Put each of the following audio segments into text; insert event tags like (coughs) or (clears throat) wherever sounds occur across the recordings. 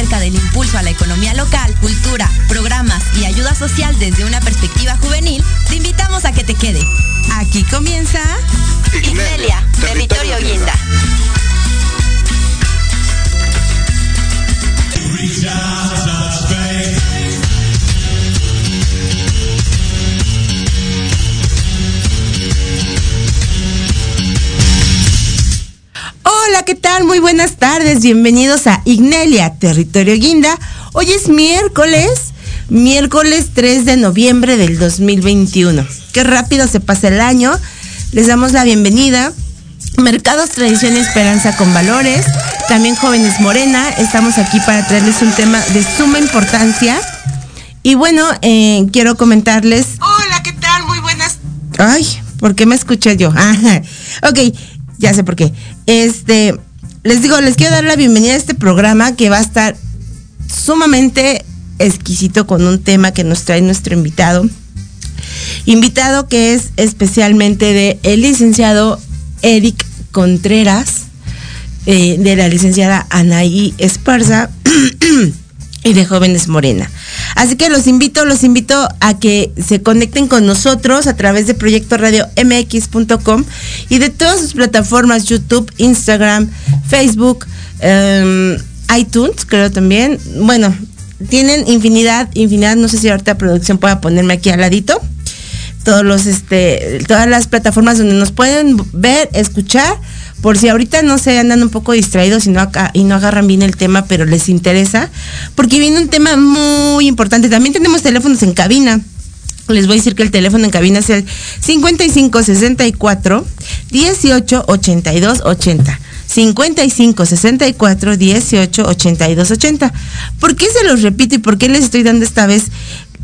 acerca del impulso a la economía local, cultura, programas y ayuda social desde una perspectiva juvenil, te invitamos a que te quedes. Aquí comienza Ignelia, Territorio Guinda. Hola, ¿qué tal? Muy buenas tardes. Bienvenidos a Ignelia, Territorio Guinda. Hoy es miércoles, miércoles 3 de noviembre del 2021. Qué rápido se pasa el año. Les damos la bienvenida. Mercados, Tradición y Esperanza con Valores. También Jóvenes Morena. Estamos aquí para traerles un tema de suma importancia. Y bueno, eh, quiero comentarles. Hola, ¿qué tal? Muy buenas. Ay, ¿por qué me escuché yo? Ajá. (laughs) Ok, ya sé por qué. Este, les digo, les quiero dar la bienvenida a este programa que va a estar sumamente exquisito con un tema que nos trae nuestro invitado. Invitado que es especialmente de el licenciado Eric Contreras, eh, de la licenciada Anaí Esparza (clears throat) y de Jóvenes Morena. Así que los invito, los invito a que se conecten con nosotros a través de Proyecto Radio MX.com y de todas sus plataformas, YouTube, Instagram, Facebook, em, iTunes, creo también. Bueno, tienen infinidad, infinidad, no sé si ahorita producción pueda ponerme aquí al ladito. Todos los, este, todas las plataformas donde nos pueden ver, escuchar por si ahorita no se andan un poco distraídos y no, y no agarran bien el tema, pero les interesa, porque viene un tema muy importante. También tenemos teléfonos en cabina. Les voy a decir que el teléfono en cabina es el 5564 18 82 80. 55 64 18 82 80. ¿Por qué se los repito y por qué les estoy dando esta vez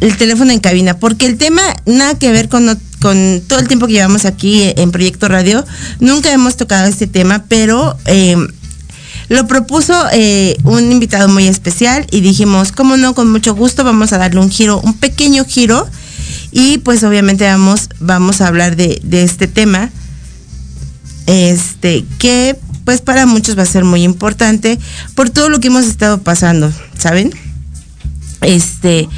el teléfono en cabina? Porque el tema nada que ver con, con todo el tiempo que llevamos aquí en Proyecto Radio, nunca hemos tocado este tema, pero eh, lo propuso eh, un invitado muy especial y dijimos, cómo no, con mucho gusto vamos a darle un giro, un pequeño giro y pues obviamente vamos, vamos a hablar de, de este tema, este, que pues para muchos va a ser muy importante por todo lo que hemos estado pasando, ¿saben? Este,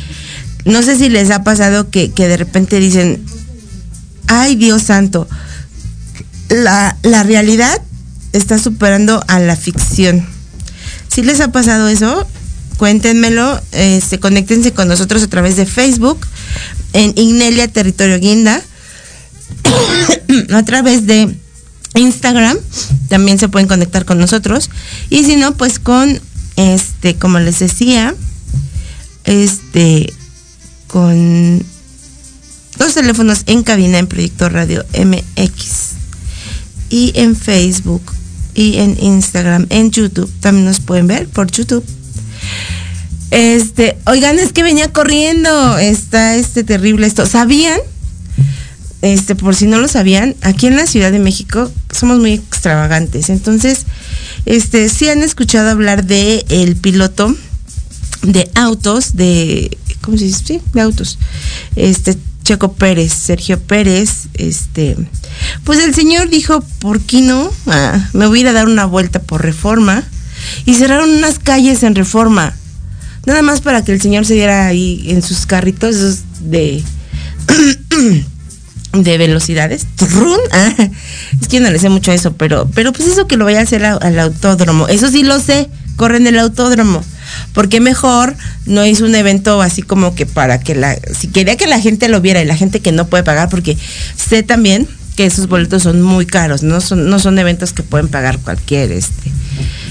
no sé si les ha pasado que, que de repente dicen, ay Dios santo, la, la realidad está superando a la ficción. Si les ha pasado eso, cuéntenmelo, este, conéctense con nosotros a través de Facebook, en Ignelia Territorio Guinda, (coughs) a través de Instagram, también se pueden conectar con nosotros, y si no, pues con, este, como les decía, este, con los teléfonos en cabina en Proyecto Radio MX y en Facebook y en Instagram, en YouTube. También nos pueden ver por YouTube. Este, oigan, es que venía corriendo. Está este terrible esto. ¿Sabían? Este, por si no lo sabían, aquí en la Ciudad de México somos muy extravagantes. Entonces, este, sí han escuchado hablar de el piloto de autos, de, ¿cómo se dice? Sí, de autos. Este, Checo Pérez, Sergio Pérez, este, pues el señor dijo, ¿por qué no? Ah, me voy a ir a dar una vuelta por reforma. Y cerraron unas calles en reforma. Nada más para que el señor se diera ahí en sus carritos de, (clears throat) de velocidades. (laughs) Ah, es que no le sé mucho eso, pero, pero pues eso que lo vaya a hacer al autódromo. Eso sí lo sé, corren el autódromo porque mejor no hizo un evento así como que para que la, si quería que la gente lo viera y la gente que no puede pagar, porque sé también que esos boletos son muy caros, no son, no son eventos que pueden pagar cualquier este,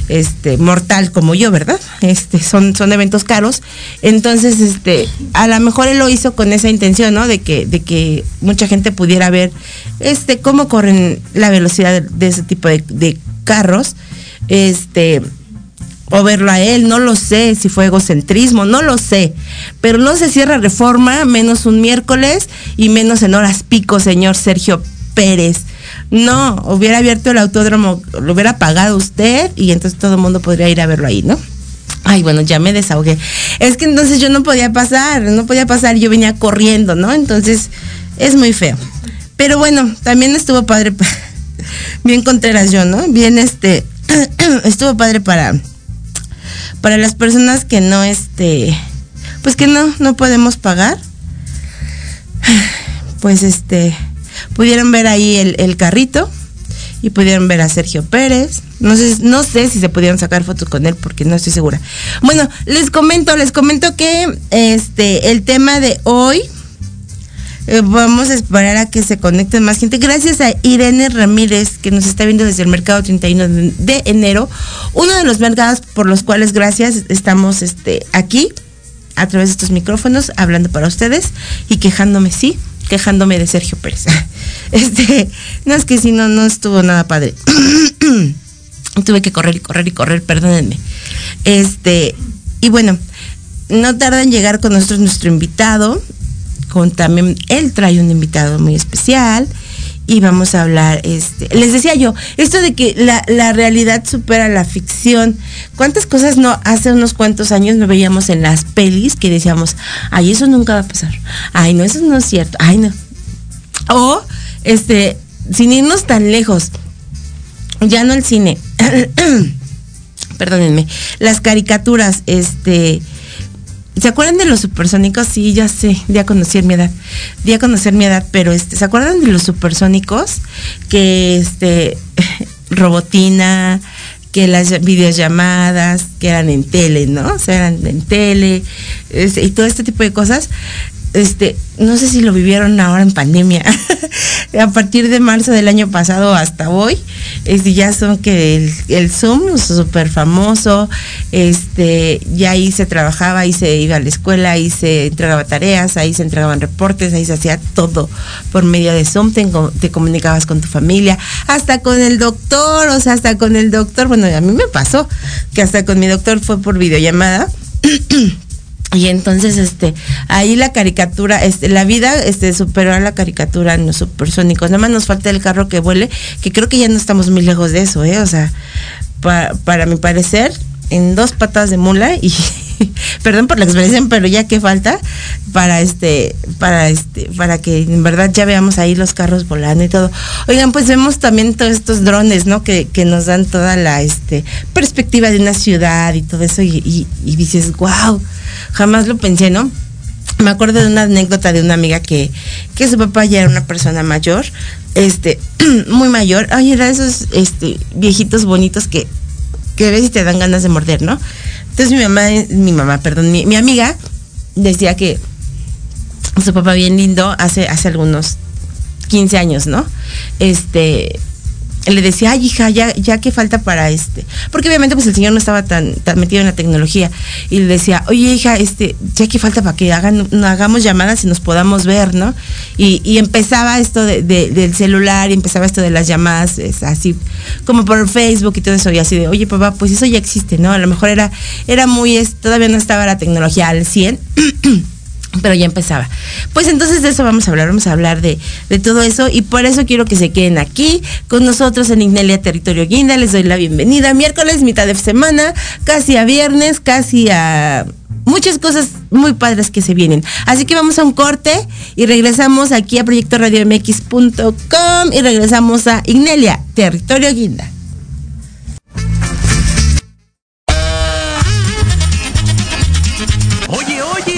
este, mortal como yo, ¿verdad? Este, son, son eventos caros. Entonces, este, a lo mejor él lo hizo con esa intención, ¿no? De que, de que mucha gente pudiera ver este, cómo corren la velocidad de, ese tipo de, de carros. Este, o verlo a él, no lo sé, si fue egocentrismo, no lo sé. Pero no se cierra reforma menos un miércoles y menos en horas pico, señor Sergio Pérez. No, hubiera abierto el autódromo, lo hubiera pagado usted y entonces todo el mundo podría ir a verlo ahí, ¿no? Ay, bueno, ya me desahogué. Es que entonces yo no podía pasar, no podía pasar, yo venía corriendo, ¿no? Entonces es muy feo. Pero bueno, también estuvo padre, (laughs) bien Contreras yo, ¿no? Bien este, (clears throat) estuvo padre para para las personas que no, este, pues que no, no podemos pagar, (sighs) pues este, pudieron ver ahí el, carrito y pudieron ver a Sergio Pérez. No sé, no sé si se pudieron sacar fotos con él porque no estoy segura. Bueno, les comento, les comento que este el tema de hoy eh, vamos a esperar a que se conecten más gente. Gracias a Irene Ramírez, que nos está viendo desde el mercado 31 de enero. Uno de los mercados por los cuales, gracias, estamos este, aquí, a través de estos micrófonos, hablando para ustedes y quejándome, sí, quejándome de Sergio Pérez. (laughs) Este, no es que si no, no estuvo nada padre. (clears throat) Tuve que correr y correr y correr, perdónenme. Este, y bueno, no tarda en llegar con nosotros nuestro invitado, con él trae un invitado muy especial y vamos a hablar, este, les decía yo, esto de que la, realidad supera la ficción, ¿cuántas cosas no hace unos cuantos años no veíamos en las pelis que decíamos, ay, eso nunca va a pasar, ay, no, eso no es cierto, ay, no. O, este, sin irnos tan lejos, ya no el cine, (clears throat) perdónenme, las caricaturas, este, ¿Se acuerdan de los supersónicos? Sí, ya sé, di a conocer mi edad. Di a conocer mi edad, pero este, ¿se acuerdan de los supersónicos? Que este (laughs) robotina, que las videollamadas, que eran en tele, ¿no? O sea, eran en tele, y todo este tipo de cosas este, no sé si lo vivieron ahora en pandemia, (laughs) a partir de marzo del año pasado hasta hoy, este, ya son que el, Zoom, súper famoso, este, ya ahí se trabajaba, ahí se iba a la escuela, ahí se entregaba tareas, ahí se entregaban reportes, ahí se hacía todo por medio de Zoom, te comunicabas con tu familia, hasta con el doctor, o sea, hasta con el doctor, bueno, a mí me pasó que hasta con mi doctor fue por videollamada. (clears throat) Y entonces, este, ahí la caricatura, este, la vida, este, superó a la caricatura en los supersónicos. Nada más nos falta el carro que vuele, que creo que ya no estamos muy lejos de eso, ¿eh? O sea, para mi parecer, en dos patas de mula y (laughs) perdón por la expresión, pero ya que falta para este, para este, para que en verdad ya veamos ahí los carros volando y todo. Oigan, pues vemos también todos estos drones, ¿no? Que, nos dan toda la este perspectiva de una ciudad y todo eso, y, y dices, wow jamás lo pensé, ¿no? Me acuerdo de una anécdota de una amiga que, que su papá ya era una persona mayor, este, (clears throat) muy mayor. Ay, era esos este, viejitos bonitos que, que ves y te dan ganas de morder, ¿no? Entonces mi mamá, mi mamá, perdón, mi, mi amiga decía que su papá bien lindo hace, hace algunos 15 años, ¿no? Este, le decía, ay hija, ya, ya que falta para este, porque obviamente pues el señor no estaba tan, metido en la tecnología, y le decía, oye hija, este, ya que falta para que hagamos llamadas y nos podamos ver, ¿no? Y, empezaba esto del celular, y empezaba esto de las llamadas, así, como por Facebook y todo eso, y así de, oye papá, pues eso ya existe, ¿no? A lo mejor era, era muy, todavía no estaba la tecnología al 100. (clears throat) pero ya empezaba. Pues entonces de eso vamos a hablar, vamos a hablar de, todo eso y por eso quiero que se queden aquí con nosotros en Ignelia Territorio Guinda. Les doy la bienvenida. Miércoles, mitad de semana, casi a viernes, casi a muchas cosas muy padres que se vienen. Así que vamos a un corte y regresamos aquí a Proyecto Radio MX.com y regresamos a Ignelia Territorio Guinda.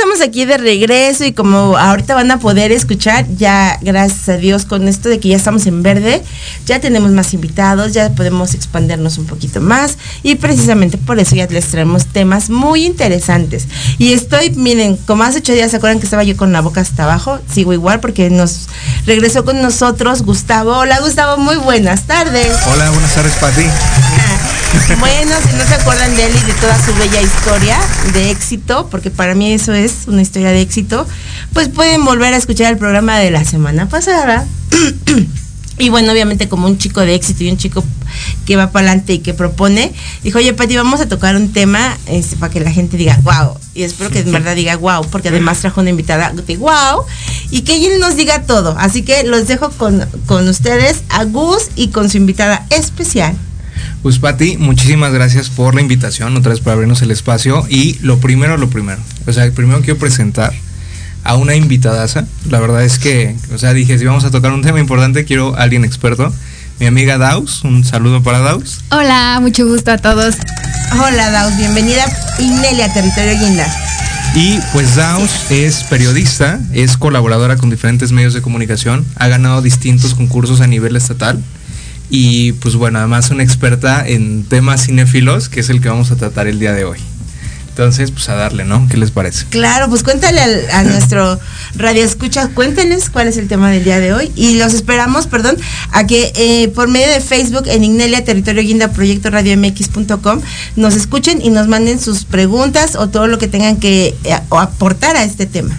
Estamos aquí de regreso y como ahorita van a poder escuchar, ya gracias a Dios con esto de que ya estamos en verde, ya tenemos más invitados, ya podemos expandernos un poquito más y precisamente por eso ya les traemos temas muy interesantes. Y estoy, miren, como hace ocho días se acuerdan que estaba yo con la boca hasta abajo, sigo igual porque nos regresó con nosotros Gustavo. Hola Gustavo, muy buenas tardes. Hola, buenas tardes para ti. Bueno, si no se acuerdan de él y de toda su bella historia de éxito, porque para mí eso es una historia de éxito, pues pueden volver a escuchar el programa de la semana pasada. (clears throat) Y bueno, obviamente como un chico de éxito y un chico que va para adelante y que propone, dijo, oye, Pati, vamos a tocar un tema este, para que la gente diga, wow. Y espero que en verdad diga, wow, porque además trajo una invitada de wow. Y que ella nos diga todo. Así que los dejo con, con ustedes, a Gus y con su invitada especial. Pues Pati, muchísimas gracias por la invitación, otra vez por abrirnos el espacio. Y lo primero, lo primero. O sea, primero quiero presentar a una invitadaza. La verdad es que, o sea, dije, si vamos a tocar un tema importante, quiero a alguien experto. Mi amiga Daus, un saludo para Daus. Hola, mucho gusto a todos. Hola, Daus, bienvenida Inelia, Territorio Guinda. Y pues Daus es periodista, es colaboradora con diferentes medios de comunicación, ha ganado distintos concursos a nivel estatal y pues bueno, además una experta en temas cinéfilos, que es el que vamos a tratar el día de hoy. Entonces, pues a darle, ¿no? ¿Qué les parece? Claro, pues cuéntale al- a, (laughs) nuestro radio escucha, cuéntenos cuál es el tema del día de hoy y los esperamos, perdón, a que eh, por medio de Facebook en Ignelia Territorio Guinda Proyecto Radio MX.com nos escuchen y nos manden sus preguntas o todo lo que tengan que eh, aportar a este tema.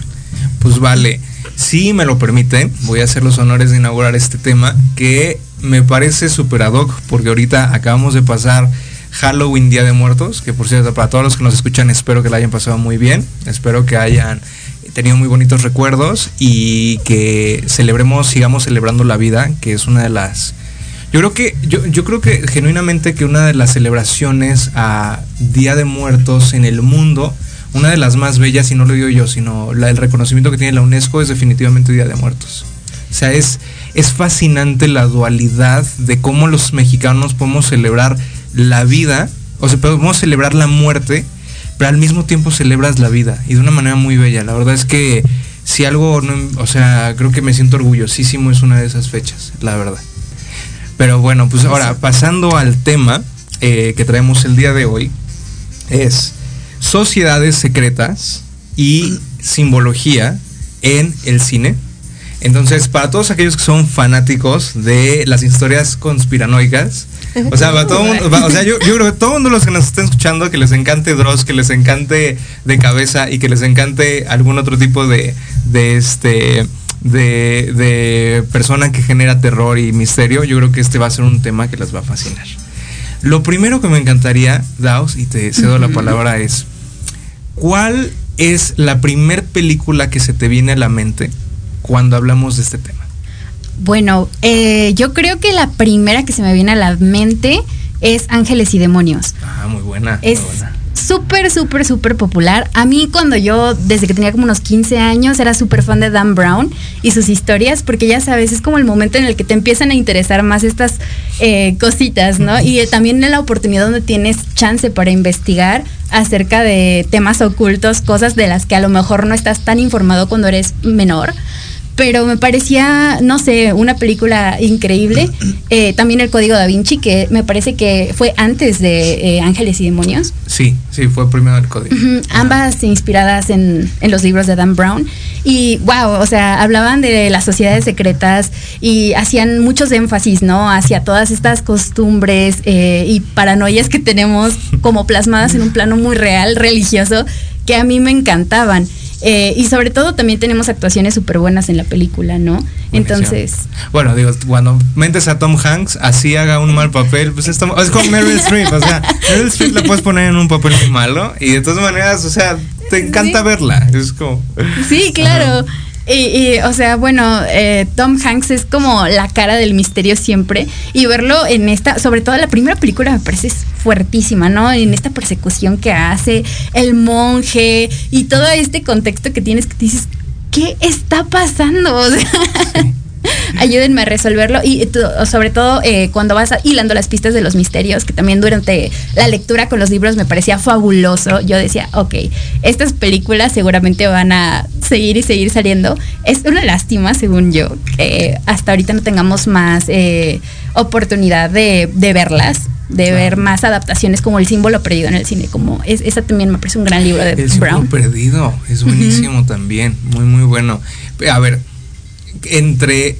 Pues vale, si me lo permiten, voy a hacer los honores de inaugurar este tema que me parece super ad hoc, porque ahorita acabamos de pasar Halloween Día de Muertos, que por cierto, para todos los que nos escuchan, espero que la hayan pasado muy bien, espero que hayan tenido muy bonitos recuerdos y que celebremos, sigamos celebrando la vida, que es una de las... Yo creo que, yo, yo creo que genuinamente que una de las celebraciones a Día de Muertos en el mundo, una de las más bellas, y no lo digo yo, sino la, el reconocimiento que tiene la UNESCO es definitivamente Día de Muertos. O sea, es, es fascinante la dualidad de cómo los mexicanos podemos celebrar la vida, o sea, podemos celebrar la muerte, pero al mismo tiempo celebras la vida y de una manera muy bella. La verdad es que si algo, no, o sea, creo que me siento orgullosísimo, es una de esas fechas, la verdad. Pero bueno, pues ahora, pasando al tema eh, que traemos el día de hoy, es sociedades secretas y simbología en el cine. Entonces, para todos aquellos que son fanáticos de las historias conspiranoicas, o sea, para todo mundo, va- o sea yo, yo creo que todo mundo los que nos estén escuchando, que les encante Dross, que les encante de cabeza y que les encante algún otro tipo de, de este de, de persona que genera terror y misterio, yo creo que este va a ser un tema que les va a fascinar. Lo primero que me encantaría, Daos, y te cedo la palabra, es ¿cuál es la primer película que se te viene a la mente cuando hablamos de este tema? Bueno, eh, yo creo que la primera que se me viene a la mente es Ángeles y Demonios. Ah, muy buena. Es muy buena. Súper, súper, súper popular. A mí cuando yo, desde que tenía como unos 15 años, era súper fan de Dan Brown y sus historias, porque ya sabes, es como el momento en el que te empiezan a interesar más estas eh, cositas, ¿no? Y eh, también en la oportunidad donde tienes chance para investigar acerca de temas ocultos, cosas de las que a lo mejor no estás tan informado cuando eres menor. Pero me parecía, no sé, una película increíble. Eh, también el Código da Vinci, que me parece que fue antes de eh, Ángeles y Demonios. Sí, sí, fue primero el código. Ambas inspiradas en, en los libros de Dan Brown. Y wow, o sea, hablaban de las sociedades secretas y hacían muchos énfasis, ¿no? Hacia todas estas costumbres eh, y paranoias que tenemos como plasmadas en un plano muy real, religioso, que a mí me encantaban. Eh, y sobre todo también tenemos actuaciones súper buenas en la película, ¿no? Entonces, Bueno, digo, cuando mentes a Tom Hanks, así haga un mal papel, pues es, como Meryl Streep, o sea, Meryl Streep la puedes poner en un papel muy malo y de todas maneras, o sea, te encanta Sí. verla, es como... Sí, claro. Y, o sea, bueno, eh, Tom Hanks es como la cara del misterio siempre. Y verlo en esta, sobre todo la primera película me parece fuertísima, ¿no? En esta persecución que hace, el monje y todo este contexto que tienes que dices, ¿qué está pasando? (laughs) O sea, (laughs) ayúdenme a resolverlo y sobre todo eh, cuando vas hilando las pistas de los misterios, que también durante la lectura con los libros me parecía fabuloso. Yo decía, ok, estas películas seguramente van a seguir y seguir saliendo. Es una lástima, según yo, que hasta ahorita no tengamos más eh, oportunidad de, de verlas. De ver más adaptaciones como El símbolo perdido en el cine, como es, esa también me parece un gran libro de El símbolo Brown. perdido es buenísimo también, muy muy bueno. A ver, entre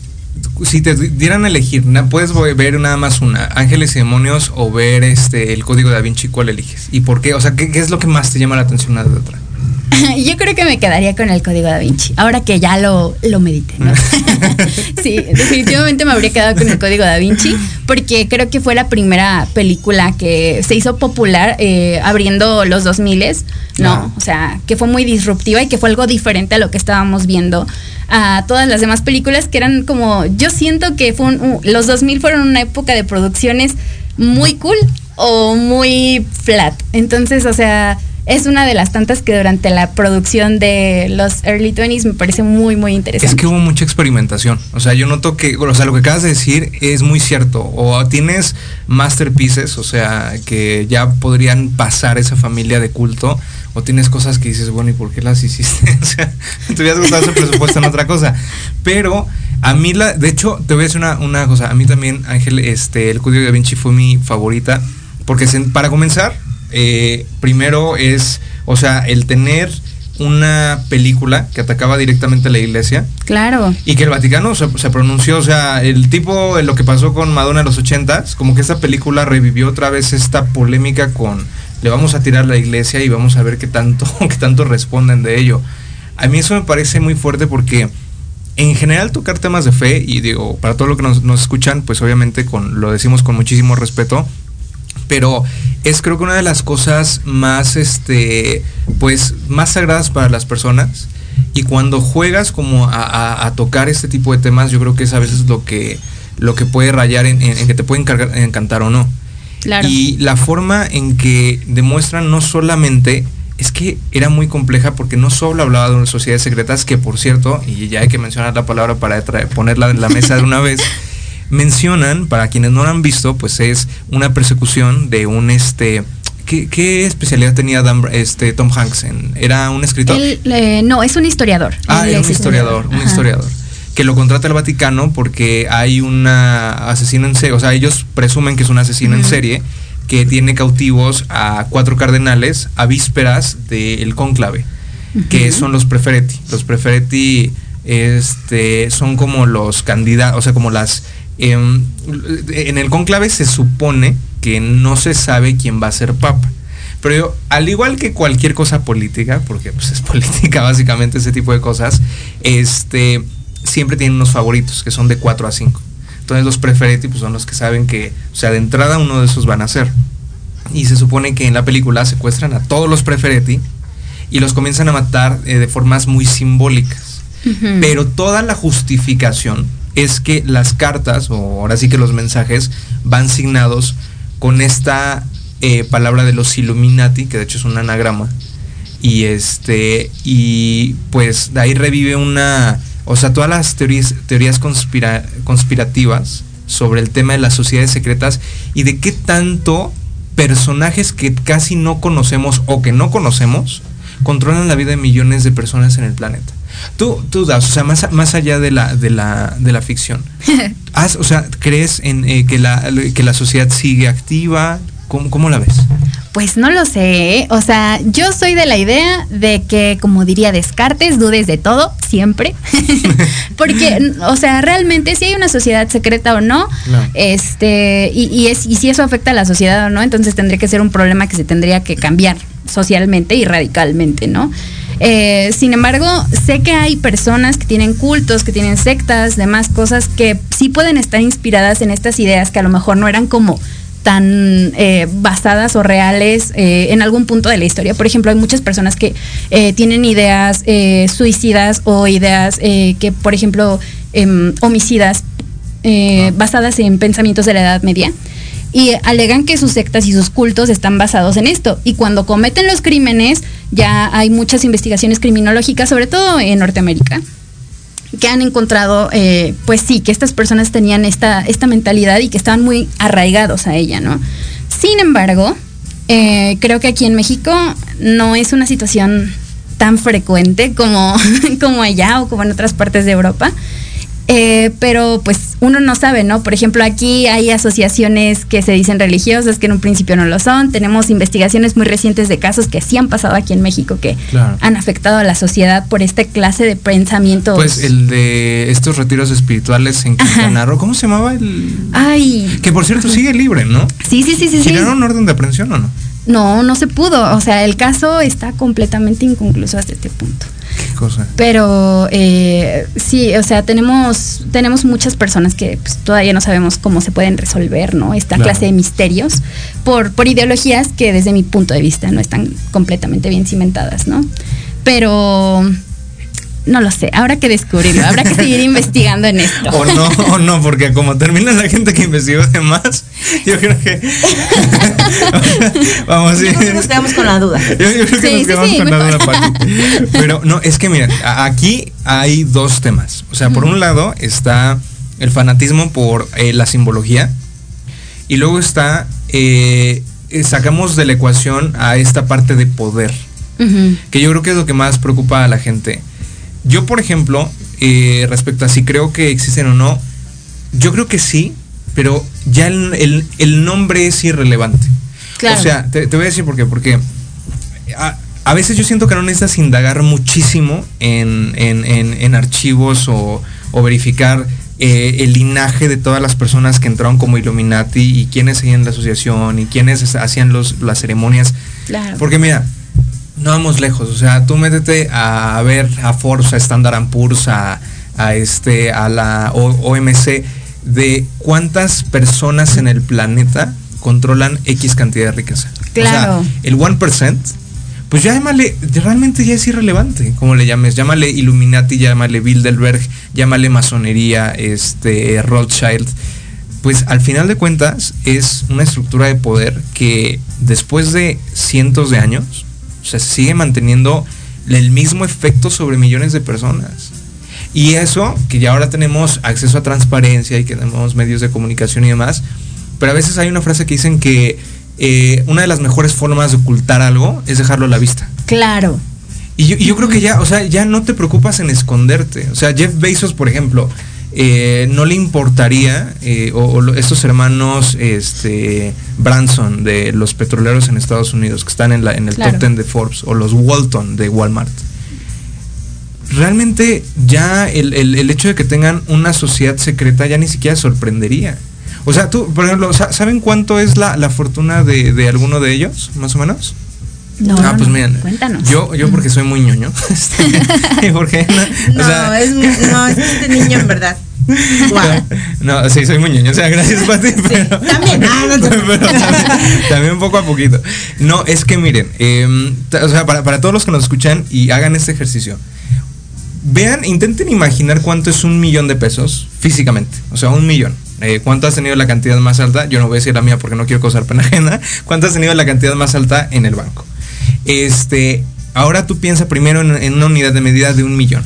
si te dieran a elegir, puedes ver nada más una, Ángeles y demonios o ver este el Código da Vinci, ¿cuál eliges? ¿Y por qué? O sea, ¿qué, qué es lo que más te llama la atención de otra? (laughs) Yo creo que me quedaría con el código da Vinci, ahora que ya lo, lo medité, ¿no? (laughs) sí, definitivamente me habría quedado con el código da Vinci, porque creo que fue la primera película que se hizo popular eh, abriendo los 2000 ¿no? Claro. O sea, que fue muy disruptiva y que fue algo diferente a lo que estábamos viendo a todas las demás películas que eran como, yo siento que fue un- un- los 2000 fueron una época de producciones muy cool o muy flat. Entonces, o sea, es una de las tantas que durante la producción de los early 20s me parece muy, muy interesante. Es que hubo mucha experimentación. O sea, yo noto que, o sea, lo que acabas de decir es muy cierto. O tienes masterpieces, o sea, que ya podrían pasar esa familia de culto. O tienes cosas que dices, bueno, ¿y por qué las hiciste? (laughs) o sea, te hubieras gustado ese presupuesto en otra cosa. Pero a mí, la, de hecho, te voy a decir una, una cosa. A mí también, Ángel, este, el Código da Vinci fue mi favorita. Porque se- para comenzar, eh, primero es, o sea, el tener una película que atacaba directamente a la iglesia Claro. y que el Vaticano se, se pronunció, o sea, el tipo, en lo que pasó con Madonna en los ochentas, como que esta película revivió otra vez esta polémica con le vamos a tirar la iglesia y vamos a ver qué tanto, (laughs) qué tanto responden de ello. A mí eso me parece muy fuerte porque en general tocar temas de fe, y digo, para todo lo que nos, nos escuchan, pues obviamente con, lo decimos con muchísimo respeto, pero es creo que una de las cosas más este pues más sagradas para las personas y cuando juegas como a, a- a tocar este tipo de temas yo creo que es a veces lo que lo que puede rayar en, en- en que te puede encargar- encantar o no Claro. y la forma en que demuestran no solamente es que era muy compleja porque no solo hablaba de unas sociedades secretas que por cierto y ya hay que mencionar la palabra para ponerla en la mesa de una vez (laughs) mencionan, para quienes no lo han visto, pues es una persecución de un este. ¿Qué, qué especialidad tenía Dan- este, Tom Hanks? En, ¿Era un escritor? Él, eh, no, es un historiador. ah, era es un historiador, un Ajá. historiador. Que lo contrata el Vaticano porque hay una asesina en serie. O sea, ellos presumen que es un asesino en serie que tiene cautivos a cuatro cardenales a vísperas del cónclave, que son los prefereti. Los prefereti este, son como los candidatos, o sea, como las... em, en el cónclave se supone que no se sabe quién va a ser papa. Pero yo, al igual que cualquier cosa política, porque pues, es (laughs) política básicamente ese tipo de cosas, este, siempre tienen unos favoritos que son de 4 a 5. Entonces los prefereti pues, son los que saben que, o sea, de entrada uno de esos van a ser. Y se supone que en la película secuestran a todos los prefereti y los comienzan a matar eh, de formas muy simbólicas. Pero toda la justificación es que las cartas, o ahora sí que los mensajes, van signados con esta eh, palabra de los Illuminati, que de hecho es un anagrama. Y este, y pues de ahí revive una, o sea, todas las teorías, teorías conspira- conspirativas sobre el tema de las sociedades secretas y de qué tanto personajes que casi no conocemos o que no conocemos controlan la vida de millones de personas en el planeta. Tú, tú das, o sea, más, más allá de la, de la, de la ficción, (laughs) o sea, ¿crees en eh, que, la, que la sociedad sigue activa? ¿Cómo, cómo la ves? Pues no lo sé, ¿eh? o sea, yo soy de la idea de que, como diría Descartes, dudes de todo, siempre. (laughs) Porque, o sea, realmente si hay una sociedad secreta o no, este, y, y es, y si eso afecta a la sociedad o no, entonces tendría que ser un problema que se tendría que cambiar socialmente y radicalmente, ¿no? Eh, sin embargo, sé que hay personas que tienen cultos, que tienen sectas, demás cosas que sí pueden estar inspiradas en estas ideas que a lo mejor no eran como tan eh, basadas o reales eh, en algún punto de la historia. Por ejemplo, hay muchas personas que eh, tienen ideas suicidas o ideas que, por ejemplo, em, homicidas basadas en pensamientos de la Edad Media y alegan que sus sectas y sus cultos están basados en esto. Y cuando cometen los crímenes, ya hay muchas investigaciones criminológicas, sobre todo en Norteamérica, que han encontrado, eh, pues sí, que estas personas tenían esta, esta mentalidad y que estaban muy arraigados a ella, ¿no? Sin embargo, eh, creo que aquí en México no es una situación tan frecuente como, (laughs) como allá o como en otras partes de Europa. Eh, pero pues uno no sabe, ¿no? Por ejemplo, aquí hay asociaciones que se dicen religiosas, que en un principio no lo son. Tenemos investigaciones muy recientes de casos que sí han pasado aquí en México, que Claro. han afectado a la sociedad por esta clase de pensamientos. Pues el de estos retiros espirituales en Quintana Roo, ¿cómo se llamaba el...? Ay, Que por cierto sigue libre, ¿no? sí, sí, sí, sí. sí. ¿Giraron orden de aprehensión o no? No, no se pudo. O sea, el caso está completamente inconcluso hasta este punto. Qué cosa. Pero eh, sí, o sea, tenemos, tenemos muchas personas que pues, todavía no sabemos cómo se pueden resolver, ¿no? Esta Claro. clase de misterios por, por ideologías que desde mi punto de vista no están completamente bien cimentadas, ¿no? Pero no lo sé, habrá que descubrirlo, habrá que seguir investigando en esto. O no, o no, porque como termina la gente que investigó de más, yo creo que. (laughs) Vamos, Yo sí. creo que nos quedamos con la duda. Yo, yo creo que Sí, nos quedamos sí, con la duda, Pati. (laughs) Pero no, es que miren, a- aquí hay dos temas. O sea, por un lado está el fanatismo por eh, la simbología. Y luego está. eh, eh, sacamos de la ecuación a esta parte de poder que yo creo que es lo que más preocupa a la gente. Yo, por ejemplo, eh, respecto a si creo que existen o no, yo creo que sí, pero ya el, el- el nombre es irrelevante. Claro. O sea, te, te voy a decir por qué, porque a, a veces yo siento que no necesitas indagar muchísimo en, en- en- en archivos o, o verificar eh, el linaje de todas las personas que entraron como Illuminati y quiénes seguían la asociación y quiénes hacían los, las ceremonias. Claro. Porque mira, no vamos lejos, o sea, tú métete a ver a Forbes, a Standard Poor's, a, a este, a la OMC, de cuántas personas en el planeta controlan X cantidad de riqueza. Claro. O sea, el 1%, pues ya llámale, realmente ya es irrelevante, como le llames, llámale Illuminati, llámale Bilderberg, llámale masonería, este, Rothschild. Pues al final de cuentas es una estructura de poder que después de cientos de años, o sea, sigue manteniendo el mismo efecto sobre millones de personas. Y eso, que ya ahora tenemos acceso a transparencia y que tenemos medios de comunicación y demás, pero a veces hay una frase que dicen que eh, una de las mejores formas de ocultar algo es dejarlo a la vista. Claro. Y yo, y yo creo que ya, o sea, ya no te preocupas en esconderte. O sea, Jeff Bezos, por ejemplo, eh, no le importaría, eh, o, estos hermanos este, Branson de los petroleros en Estados Unidos, que están en, la, en el Claro. top 10 de Forbes, o los Walton de Walmart. Realmente ya el, el- el hecho de que tengan una sociedad secreta ya ni siquiera sorprendería. O sea, tú, por ejemplo, sa- ¿saben cuánto es la, la fortuna de, de alguno de ellos, más o menos? No, ah, pues no, miren, cuéntanos. yo, yo porque soy muy ñoño. (laughs) este, porque no, No, o sea, es, no, es este niño en verdad. (laughs) Guau. no, sí, soy muy ñoño. O sea, gracias, Pati. pero, también. (laughs) Ah, no te- pero también, también poco a poquito. No, es que miren, em, o sea, para, para todos los que nos escuchan y hagan este ejercicio, vean, intenten imaginar cuánto es un millón de pesos físicamente. O sea, un millón. Eh, ¿Cuánto has tenido la cantidad más alta? Yo no voy a decir la mía porque no quiero causar pena ajena. ¿Cuánto has tenido la cantidad más alta en el banco? Este, ahora tú piensa primero en, en una unidad de medida de un millón.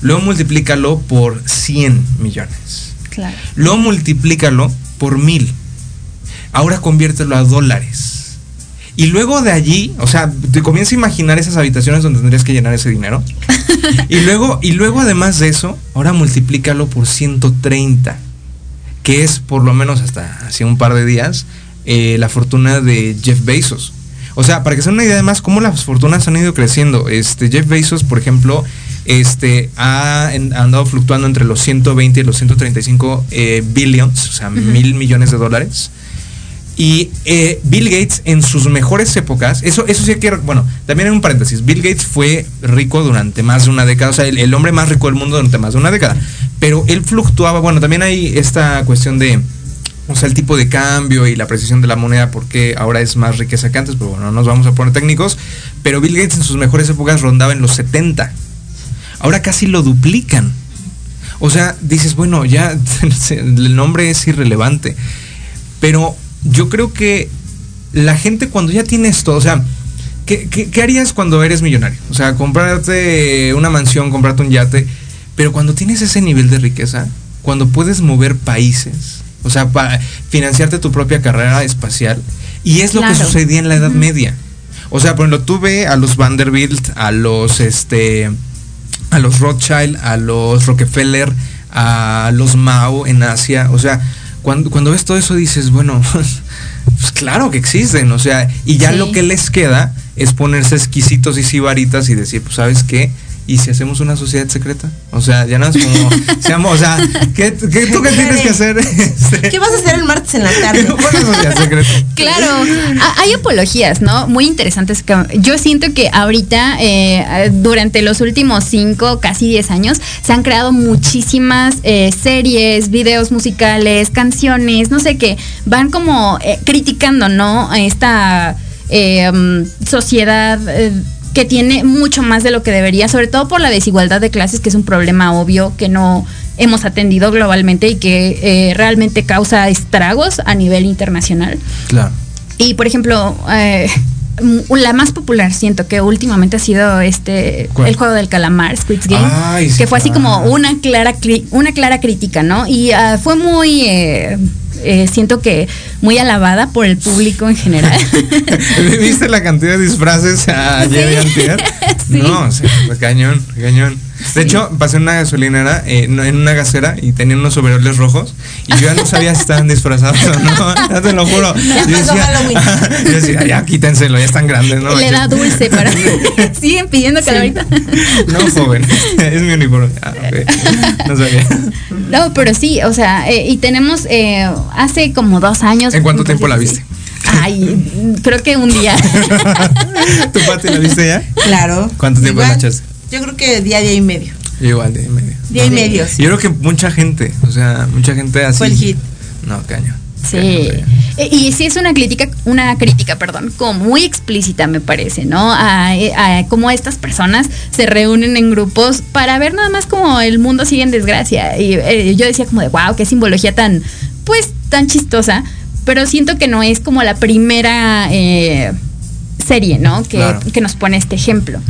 Luego multiplícalo por 100 millones. Claro. Luego multiplícalo por mil. Ahora conviértelo a dólares. Y luego de allí, o sea, te comienza a imaginar esas habitaciones donde tendrías que llenar ese dinero. (laughs) y luego, y luego además de eso, ahora multiplícalo por 130. Que es por lo menos hasta hace un par de días eh, la fortuna de Jeff Bezos. O sea, para que se den una idea de más cómo las fortunas han ido creciendo. Este, Jeff Bezos, por ejemplo, este, ha, andado fluctuando entre los 120 y los 135 eh, billions, o sea, mil millones de dólares. Y eh, Bill Gates en sus mejores épocas, eso, eso sí que, bueno, también en un paréntesis, Bill Gates fue rico durante más de una década, o sea, el, el hombre más rico del mundo durante más de una década, pero él fluctuaba, bueno, también hay esta cuestión de, o sea, el tipo de cambio y la precisión de la moneda, porque ahora es más riqueza que antes, pero bueno, no nos vamos a poner técnicos, pero Bill Gates en sus mejores épocas rondaba en los 70, ahora casi lo duplican. O sea, dices, bueno, ya (laughs) el nombre es irrelevante. Pero yo creo que la gente cuando ya tiene esto, o sea, ¿qué, qué, qué harías cuando eres millonario? O sea, comprarte una mansión, comprarte un yate. Pero cuando tienes ese nivel de riqueza, cuando puedes mover países, o sea, para financiarte tu propia carrera espacial, y es lo que sucedía en la Edad Media. O sea, por ejemplo, tú ve a los Vanderbilt, a los este a los Rothschild, a los Rockefeller, a los Mao en Asia, o sea, cuando, cuando ves todo eso dices, bueno, (laughs) pues claro que existen, o sea, y ya Sí. lo que les queda es ponerse exquisitos y sibaritas y decir, pues sabes qué, ¿y si hacemos una sociedad secreta? O sea, ya no es como, (laughs) seamos, o sea, ¿qué, qué- tú qué tienes que hacer? (laughs) Este, ¿Qué vas a hacer el martes en la tarde? (laughs) sociedad secreta. Claro, ha- hay apologías, ¿no? Muy interesantes. Yo siento que ahorita, eh, durante los últimos cinco, casi 10 años, se han creado muchísimas eh, series, videos musicales, canciones, no sé qué, van como eh, criticando, ¿no? Esta eh, mm, sociedad. Que tiene mucho más de lo que debería, sobre todo por la desigualdad de clases, que es un problema obvio que no hemos atendido globalmente y que eh, realmente causa estragos a nivel internacional. Claro. Y por ejemplo, eh, la más popular siento que últimamente ha sido este ¿Cuál? el juego del calamar, Squid Game, Ay, sí, que fue así como una clara una clara crítica, ¿no? Y ah, fue muy eh, eh, siento que muy alabada por el público en general. (laughs) ¿Viste la cantidad de disfraces ayer y antier? (laughs) Sí. No, o sea, fue cañón, De hecho, pasé en una gasolinera, eh, en una gasera, y tenían unos overoles rojos, y yo ya no sabía si estaban disfrazados o no, (laughs) ya te lo juro. Ya Yo decía, (laughs) yo decía, ya quítenselo, ya están grandes, ¿no? Le da manches". dulce para (laughs) siguen pidiendo calaverita. No, joven, es mi uniforme. Ah. No sabía. No, pero sí, o sea, eh, y tenemos eh, hace como dos años. ¿En cuánto tiempo la viste? sí. Ay, creo que un día. ¿Tu Pati la viste ya? Claro. ¿Cuánto tiempo la echaste? Yo creo que día, día y medio. Igual, de medio. Día y medio. Yo creo que mucha gente, o sea, mucha gente así. Fue el hit. No, caño. Sí. Caño, caño. Eh, Y sí es una crítica, una crítica, perdón, como muy explícita me parece, ¿no? A, a cómo estas personas se reúnen en grupos para ver nada más como el mundo sigue en desgracia. Y eh, yo decía como de, wow, qué simbología tan, pues, tan chistosa. Pero siento que no es como la primera eh, serie, ¿no? Que, Claro. que nos pone este ejemplo.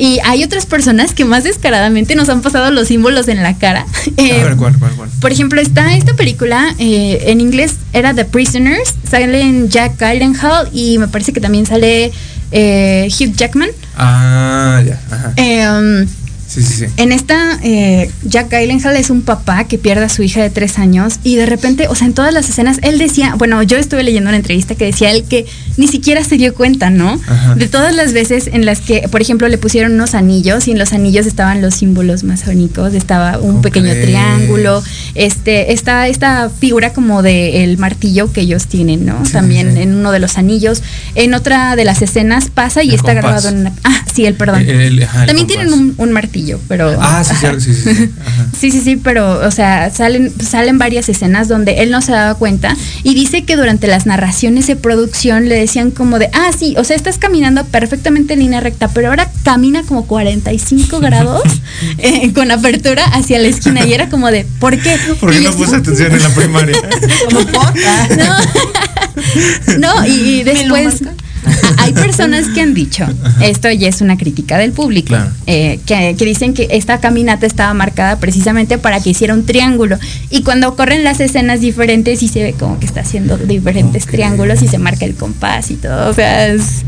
Y hay otras personas que más descaradamente nos han pasado los símbolos en la cara. Eh, (laughs) A ver, ¿cuál, cuál, cuál? por ejemplo, está esta película, eh, en inglés era The Prisoners, salen Jack Gyllenhaal y me parece que también sale eh, Hugh Jackman. Ah, ya, ajá. Eh, um, Sí, sí, sí. en esta, eh, Jack Gyllenhaal es un papá que pierde a su hija de tres años y de repente, o sea, en todas las escenas, él decía, bueno, yo estuve leyendo una entrevista que decía él que ni siquiera se dio cuenta, ¿no? Ajá. De todas las veces en las que, por ejemplo, le pusieron unos anillos y en los anillos estaban los símbolos masónicos, estaba un ¿Cómo pequeño triángulo, este, está esta figura como de el martillo que ellos tienen, ¿no? Sí, También sí. en uno de los anillos. En otra de las escenas pasa y El está compás. grabado en una. Ah, sí, el perdón. El- el También compás. tienen un, un martillo, pero. Ah, sí, (laughs) sí, sí, sí. Ajá. Sí, sí, sí, pero, o sea, salen, salen varias escenas donde él no se daba cuenta y dice que durante las narraciones de producción le decían como de, ah, sí, o sea, estás caminando perfectamente en línea recta, pero ahora camina como 45 grados (laughs) eh, con apertura hacia la esquina y era como de, ¿por qué? ¿Por qué Y no puse atención en la primaria? (laughs) Como porta. No, no, y, y Me lo después (laughs) hay personas que han dicho, (laughs) esto ya es una crítica del público, Claro. eh, que, que dicen que esta caminata estaba marcada precisamente para que hiciera un triángulo. Y cuando corren las escenas diferentes y se ve como que está haciendo diferentes triángulos y se marca el compás y todo. O sea, es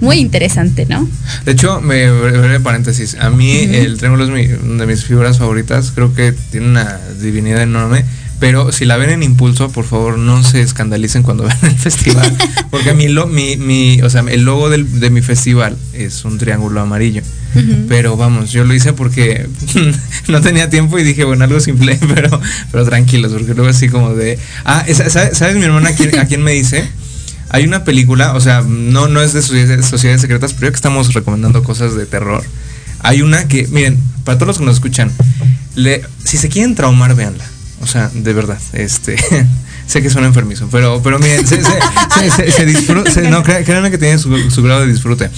muy interesante, ¿no? De hecho, me breve paréntesis. A mí el triángulo es mi- una de mis figuras favoritas. Creo que tiene una divinidad enorme. Pero si la ven en impulso, por favor, no se escandalicen cuando (laughs) vean el festival. Porque mi, lo, mi, mi, o sea, el logo del- de mi festival es un triángulo amarillo. Pero vamos, yo lo hice porque (laughs) no tenía tiempo y dije, bueno, algo simple, (laughs) pero, pero tranquilos, porque luego así como de... Ah, ¿sabes, sabes mi hermana a quién, a quién me dice? Hay una película, o sea, no, no es de sociedades, sociedades secretas, pero ya que estamos recomendando cosas de terror. Hay una que, miren, para todos los que nos escuchan, le, si se quieren traumar, véanla. O sea, de verdad, este... (laughs) sé que suena enfermizo, pero, pero miren, se, se, se, se- se disfruta, no, cré- créanme que tiene su, su grado de disfrute.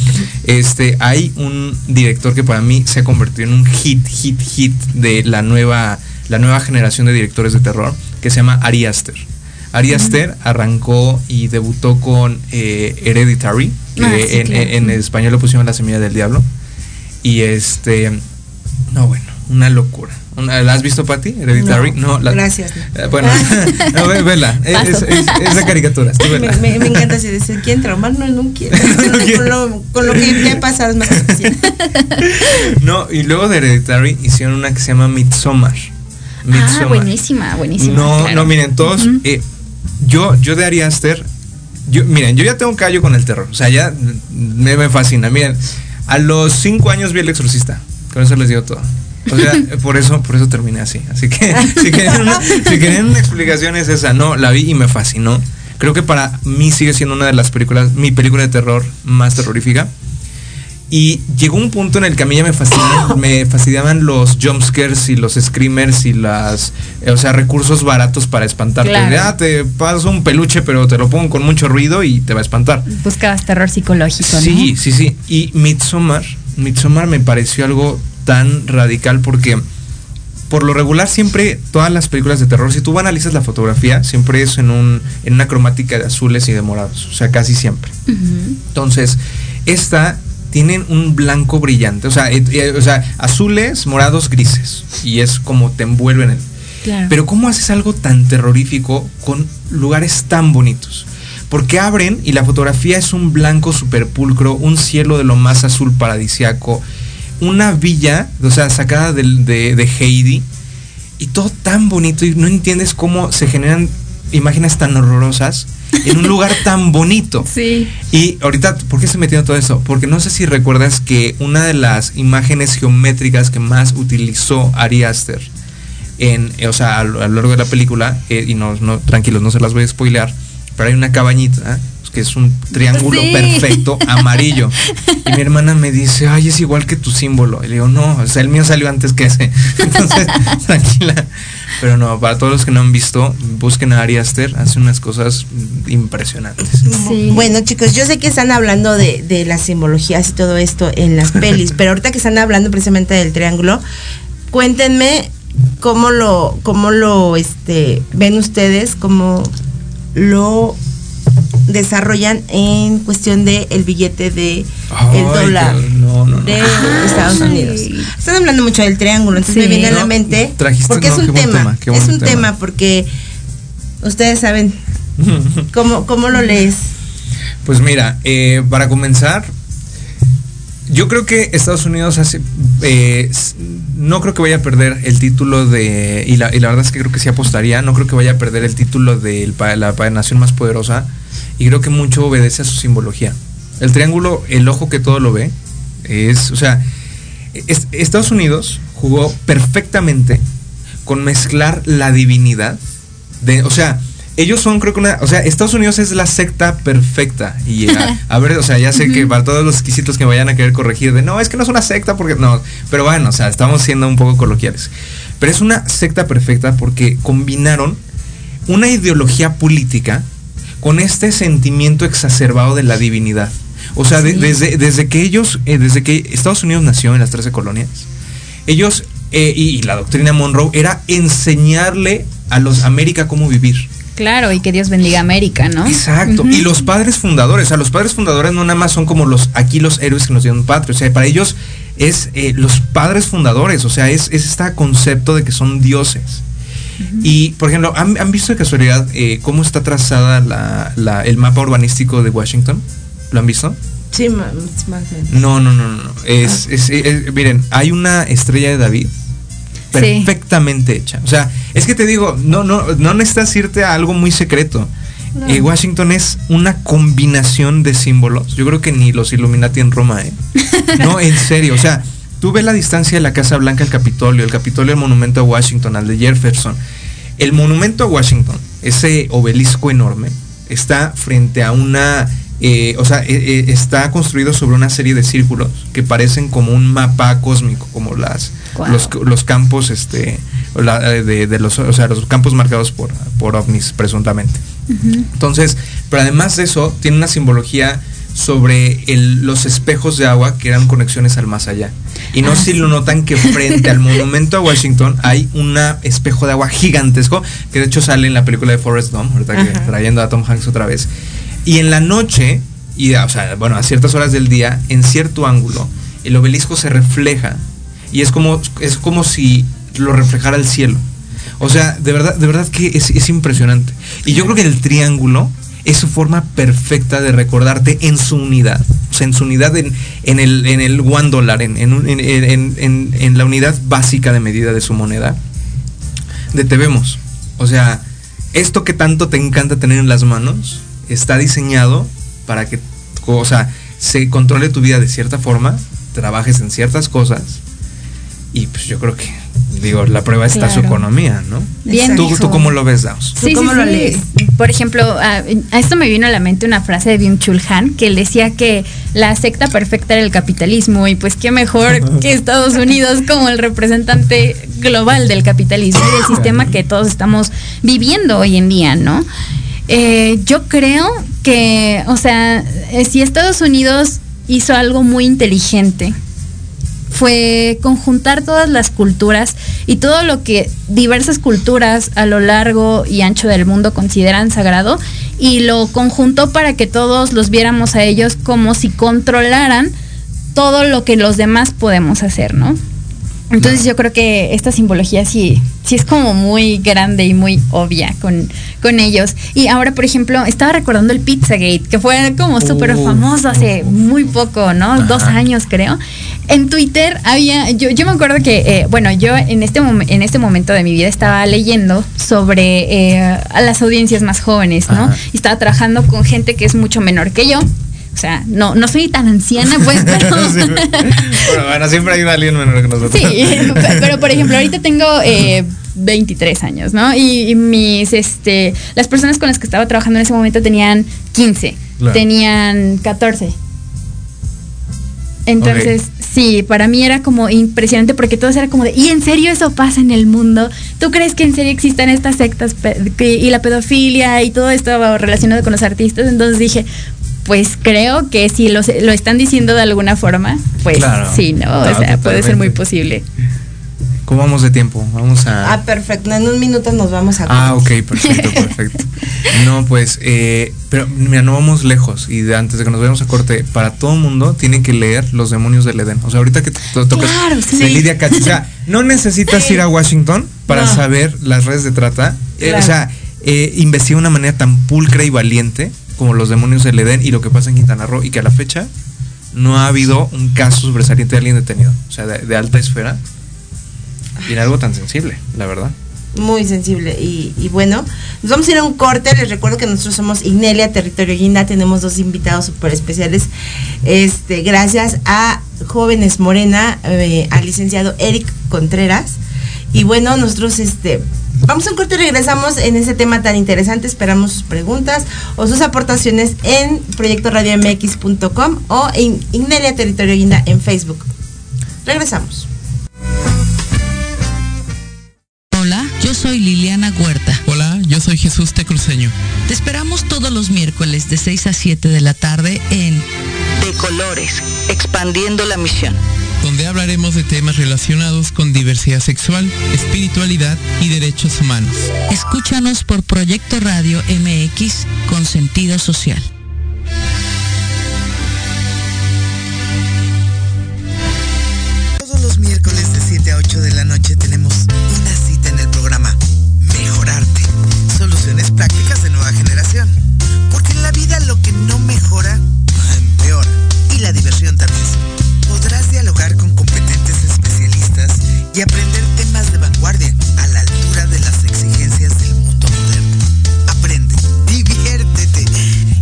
Este, hay un director que para mí se ha convertido en un hit, hit, hit de la nueva, la nueva generación de directores de terror, que se llama Ari Aster. Ari Aster arrancó y debutó con eh, Hereditary, que Ah, sí, en, claro. en español lo pusieron La Semilla del Diablo. Y este, no, bueno, una locura. Una- ¿La has visto, Patti? Hereditary. No, la- gracias, no. Eh, bueno, (laughs) no, ve- vela. Es, es- es de caricaturas. tú Me, vela. me- me encanta así decir, ¿quién traumar? No, no quiero. (laughs) con, lo, con lo que ya he pasado es más suficiente. (laughs) No, y luego de Hereditary hicieron una que se llama Midsommar. Ah, Midsommar. buenísima, buenísima. No, claro. no, miren, todos. Eh, yo, yo de Ari Aster. Yo, miren, yo ya tengo un callo con el terror. O sea, ya me, me fascina. Miren, a los cinco años vi el exorcista. Con eso les digo todo. O sea, (laughs) por eso, por eso terminé así. Así que (laughs) si querían, una, si querían una explicación es esa. No, la vi y me fascinó. Creo que para mí sigue siendo una de las películas, mi película de terror más terrorífica. Y llegó un punto en el que a mí ya me (laughs) fascinaban, me fastidiaban los jumpscares y los screamers y las, eh, o sea, recursos baratos para espantarte. Claro. Ah, te paso un peluche, pero te lo pongo con mucho ruido y te va a espantar. Buscabas terror psicológico, ¿no? Sí, sí, sí. Y Midsommar, Midsommar me pareció algo tan radical porque por lo regular siempre todas las películas de terror, si tú analizas la fotografía, siempre es en un en una cromática de azules y de morados, o sea, casi siempre. Entonces, esta tienen un blanco brillante, o sea, eh, eh, o sea, azules, morados, grises y es como te envuelven en Claro. pero ¿cómo haces algo tan terrorífico con lugares tan bonitos? Porque abren y la fotografía es un blanco super pulcro, un cielo de lo más azul paradisiaco, una villa, o sea, sacada de, de Heidi, y todo tan bonito y no entiendes cómo se generan imágenes tan horrorosas en un lugar tan bonito. (laughs) Sí. Y ahorita, ¿por qué estoy metiendo todo eso? Porque no sé si recuerdas que una de las imágenes geométricas que más utilizó Ari Aster en, eh, o sea, a, lo a lo largo de la película, eh, y no, no, tranquilos, no se las voy a spoilear, pero hay una cabañita. Que es un triángulo Sí. perfecto, (laughs) amarillo. Y mi hermana me dice, ay, es igual que tu símbolo. Y le digo, no, o sea, el mío salió antes que ese. (laughs) Entonces, (laughs) tranquila. Pero no, para todos los que no han visto, busquen a Ari Aster, hace unas cosas impresionantes. Sí. Bueno, chicos, yo sé que están hablando de, de las simbologías y todo esto en las pelis, pero ahorita que están hablando precisamente del triángulo, cuéntenme cómo lo, cómo lo este, ven ustedes, cómo lo desarrollan en cuestión de el billete de el dólar que- no, no, no. de Estados Ay. Unidos. Están hablando mucho del triángulo, entonces me viene a la mente trajiste- porque no, es un tema, es un tema. tema porque ustedes saben (laughs) cómo cómo lo lees. Pues mira, eh, para comenzar, yo creo que Estados Unidos hace, eh, no creo que vaya a perder el título de, y la, y la verdad es que creo que sí apostaría, no creo que vaya a perder el título de la nación más poderosa, y creo que mucho obedece a su simbología. El triángulo, el ojo que todo lo ve, es, o sea, es- Estados Unidos jugó perfectamente con mezclar la divinidad de, o sea, ellos son creo que una, o sea, Estados Unidos es la secta perfecta y (laughs) a, a ver, o sea, ya sé que para todos los exquisitos que me vayan a querer corregir de, no, es que no es una secta porque no, pero bueno, o sea, estamos siendo un poco coloquiales. Pero es una secta perfecta porque combinaron una ideología política con este sentimiento exacerbado de la divinidad. O sea, de- desde, desde que ellos, eh, desde que Estados Unidos nació en las 13 colonias, ellos eh, y, y la doctrina Monroe era enseñarle a los América cómo vivir. Claro, y que Dios bendiga América, ¿no? Exacto. Y los padres fundadores, o sea, los padres fundadores no nada más son como los aquí los héroes que nos dieron patria, o sea, para ellos es eh, los padres fundadores, o sea, es, es este concepto de que son dioses. Y, por ejemplo, ¿han, han visto de casualidad eh, cómo está trazada la, la- el mapa urbanístico de Washington? ¿Lo han visto? Sí, más o menos. No, no, no, no. Es, es- es- miren, hay una estrella de David perfectamente hecha. O sea, es que te digo, no, no, no necesitas irte a algo muy secreto. Eh, Washington es una combinación de símbolos. Yo creo que ni los Illuminati en Roma, ¿eh? No, en serio. O sea, tú ves la distancia de la Casa Blanca al Capitolio, el Capitolio al monumento a Washington, al de Jefferson. El monumento a Washington, ese obelisco enorme, está frente a una, eh, o sea, eh, eh, está construido sobre una serie de círculos que parecen como un mapa cósmico, como las los, los campos, este, la- de, de los, o sea, los campos marcados por, por ovnis presuntamente. Entonces, pero además de eso, tiene una simbología sobre el- los espejos de agua que eran conexiones al más allá. Y no Ah, si lo notan que frente al (laughs) monumento a Washington hay un espejo de agua gigantesco, que de hecho sale en la película de Forrest Gump, ahorita que Ajá. trayendo a Tom Hanks otra vez. Y en la noche, y o sea, bueno, a ciertas horas del día, en cierto ángulo, el obelisco se refleja y es como, es como si lo reflejara el cielo. O sea, de verdad, de verdad que es, es impresionante. Y yo creo que el triángulo es su forma perfecta de recordarte en su unidad. O sea, en su unidad en, en el, en el one dólar, en- en- en la unidad básica de medida de su moneda. De te vemos. O sea, esto que tanto te encanta tener en las manos está diseñado para que, o sea, se controle tu vida de cierta forma, trabajes en ciertas cosas. Y pues yo creo que, digo, la prueba está su economía, ¿no? Bien ¿Tú. ¿Tú cómo lo ves, Daos? ¿Tú cómo lo lees? Por ejemplo, a, a esto me vino a la mente una frase de Byung-Chul Han que él decía que la secta perfecta era el capitalismo y pues qué mejor (laughs) que Estados Unidos como el representante global del capitalismo y del sistema que todos estamos viviendo hoy en día, ¿no? Eh, yo creo que, o sea, eh, si Estados Unidos hizo algo muy inteligente, fue conjuntar todas las culturas y todo lo que diversas culturas a lo largo y ancho del mundo consideran sagrado y lo conjuntó para que todos los viéramos a ellos como si controlaran todo lo que los demás podemos hacer, ¿no? Entonces yo creo que esta simbología sí, sí es como muy grande y muy obvia con, con ellos. Y ahora, por ejemplo, estaba recordando el Pizzagate, que fue como súper famoso hace muy poco, ¿no? Ajá. Dos años creo. En Twitter había, yo, yo me acuerdo que, eh, bueno, yo en este, en este momento de mi vida estaba leyendo sobre eh, a las audiencias más jóvenes, ¿no? Ajá. Y estaba trabajando con gente que es mucho menor que yo. O sea, no, no soy tan anciana, pues, (laughs) pero... Bueno, bueno, siempre hay alguien menor que nosotros. Sí, pe- (laughs) pero por ejemplo, ahorita tengo eh, 23 años, ¿no? Y, y mis, este, las personas con las que estaba trabajando en ese momento tenían 15, Claro. tenían 14. Entonces, sí, para mí era como impresionante porque todo era como de, ¿y en serio eso pasa en el mundo? ¿Tú crees que en serio existen estas sectas y la pedofilia y todo esto relacionado con los artistas? Entonces dije, pues creo que si lo, lo están diciendo de alguna forma, pues Claro. sí, ¿no? O sea, puede ser muy posible. ¿Cómo vamos de tiempo? Vamos a. Ah, perfecto. En un minuto nos vamos a. Ah, ok, perfecto, perfecto. (laughs) No, pues, eh, pero mira, no vamos lejos. Y de- antes de que nos vayamos a corte, para todo mundo tienen que leer Los demonios del Edén. O sea, ahorita que te to- tocas Claro, sí. de Lidia Katz, o sea, no necesitas ir a Washington para No. saber las redes de trata. Eh, Claro. o sea, eh, investiga de una manera tan pulcra y valiente como Los demonios del Edén y lo que pasa en Quintana Roo y que a la fecha no ha habido un caso sobresaliente de alguien detenido. O sea, de, alta esfera. Y en algo tan sensible, la verdad. Muy sensible. Y, y bueno, nos vamos a ir a un corte. Les recuerdo que nosotros somos Ignelia Territorio Guinda. Tenemos dos invitados súper especiales. Este, gracias a Jóvenes Morena, eh, al licenciado Eric Contreras. Y bueno, nosotros este. Vamos a un corte y regresamos en ese tema tan interesante. Esperamos sus preguntas o sus aportaciones en proyectoradiomx.com o en Ignelia Territorio Guinda en Facebook. Regresamos. Hola, yo soy Liliana Huerta. Hola, yo soy Jesús Tecruceño. Te esperamos todos los miércoles de 6 a 7 de la tarde en De Colores, expandiendo la misión. Donde hablaremos de temas relacionados con diversidad sexual, espiritualidad y derechos humanos. Escúchanos por Proyecto Radio MX con sentido social. Todos los miércoles de 7 a 8 de la noche tenemos una cita en el programa Mejorarte. Soluciones prácticas de nueva generación. Porque en la vida lo que no mejora, empeora. Y la diversión también. Dialogar con competentes especialistas y aprender temas de vanguardia a la altura de las exigencias del mundo moderno. Aprende, diviértete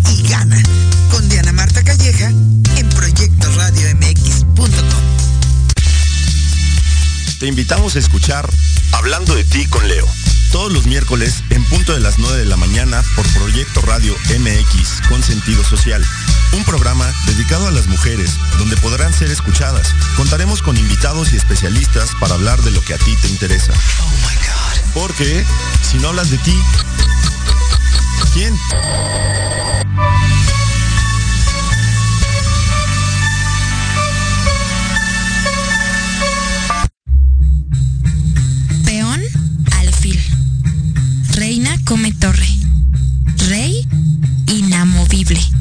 y gana con Diana Marta Calleja en proyectoradiomx.com. Te invitamos a escuchar Hablando de ti con Leo. Todos los miércoles en punto de las 9 de la mañana por Proyecto Radio MX con sentido social. Un programa dedicado a las mujeres donde podrán ser escuchadas. Contaremos con invitados y especialistas para hablar de lo que a ti te interesa. Porque si no hablas de ti, ¿quién? Peón, alfil. Reina come torre. Rey, inamovible.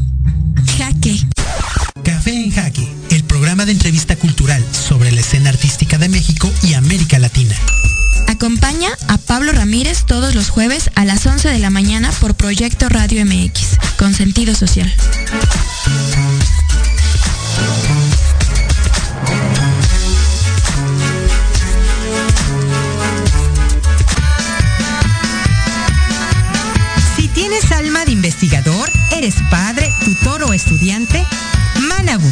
entrevista cultural sobre la escena artística de México y América Latina. Acompaña a Pablo Ramírez todos los jueves a las 11 de la mañana por Proyecto Radio MX, con sentido social. Si tienes alma de investigador, eres padre, tutor o estudiante, Manabu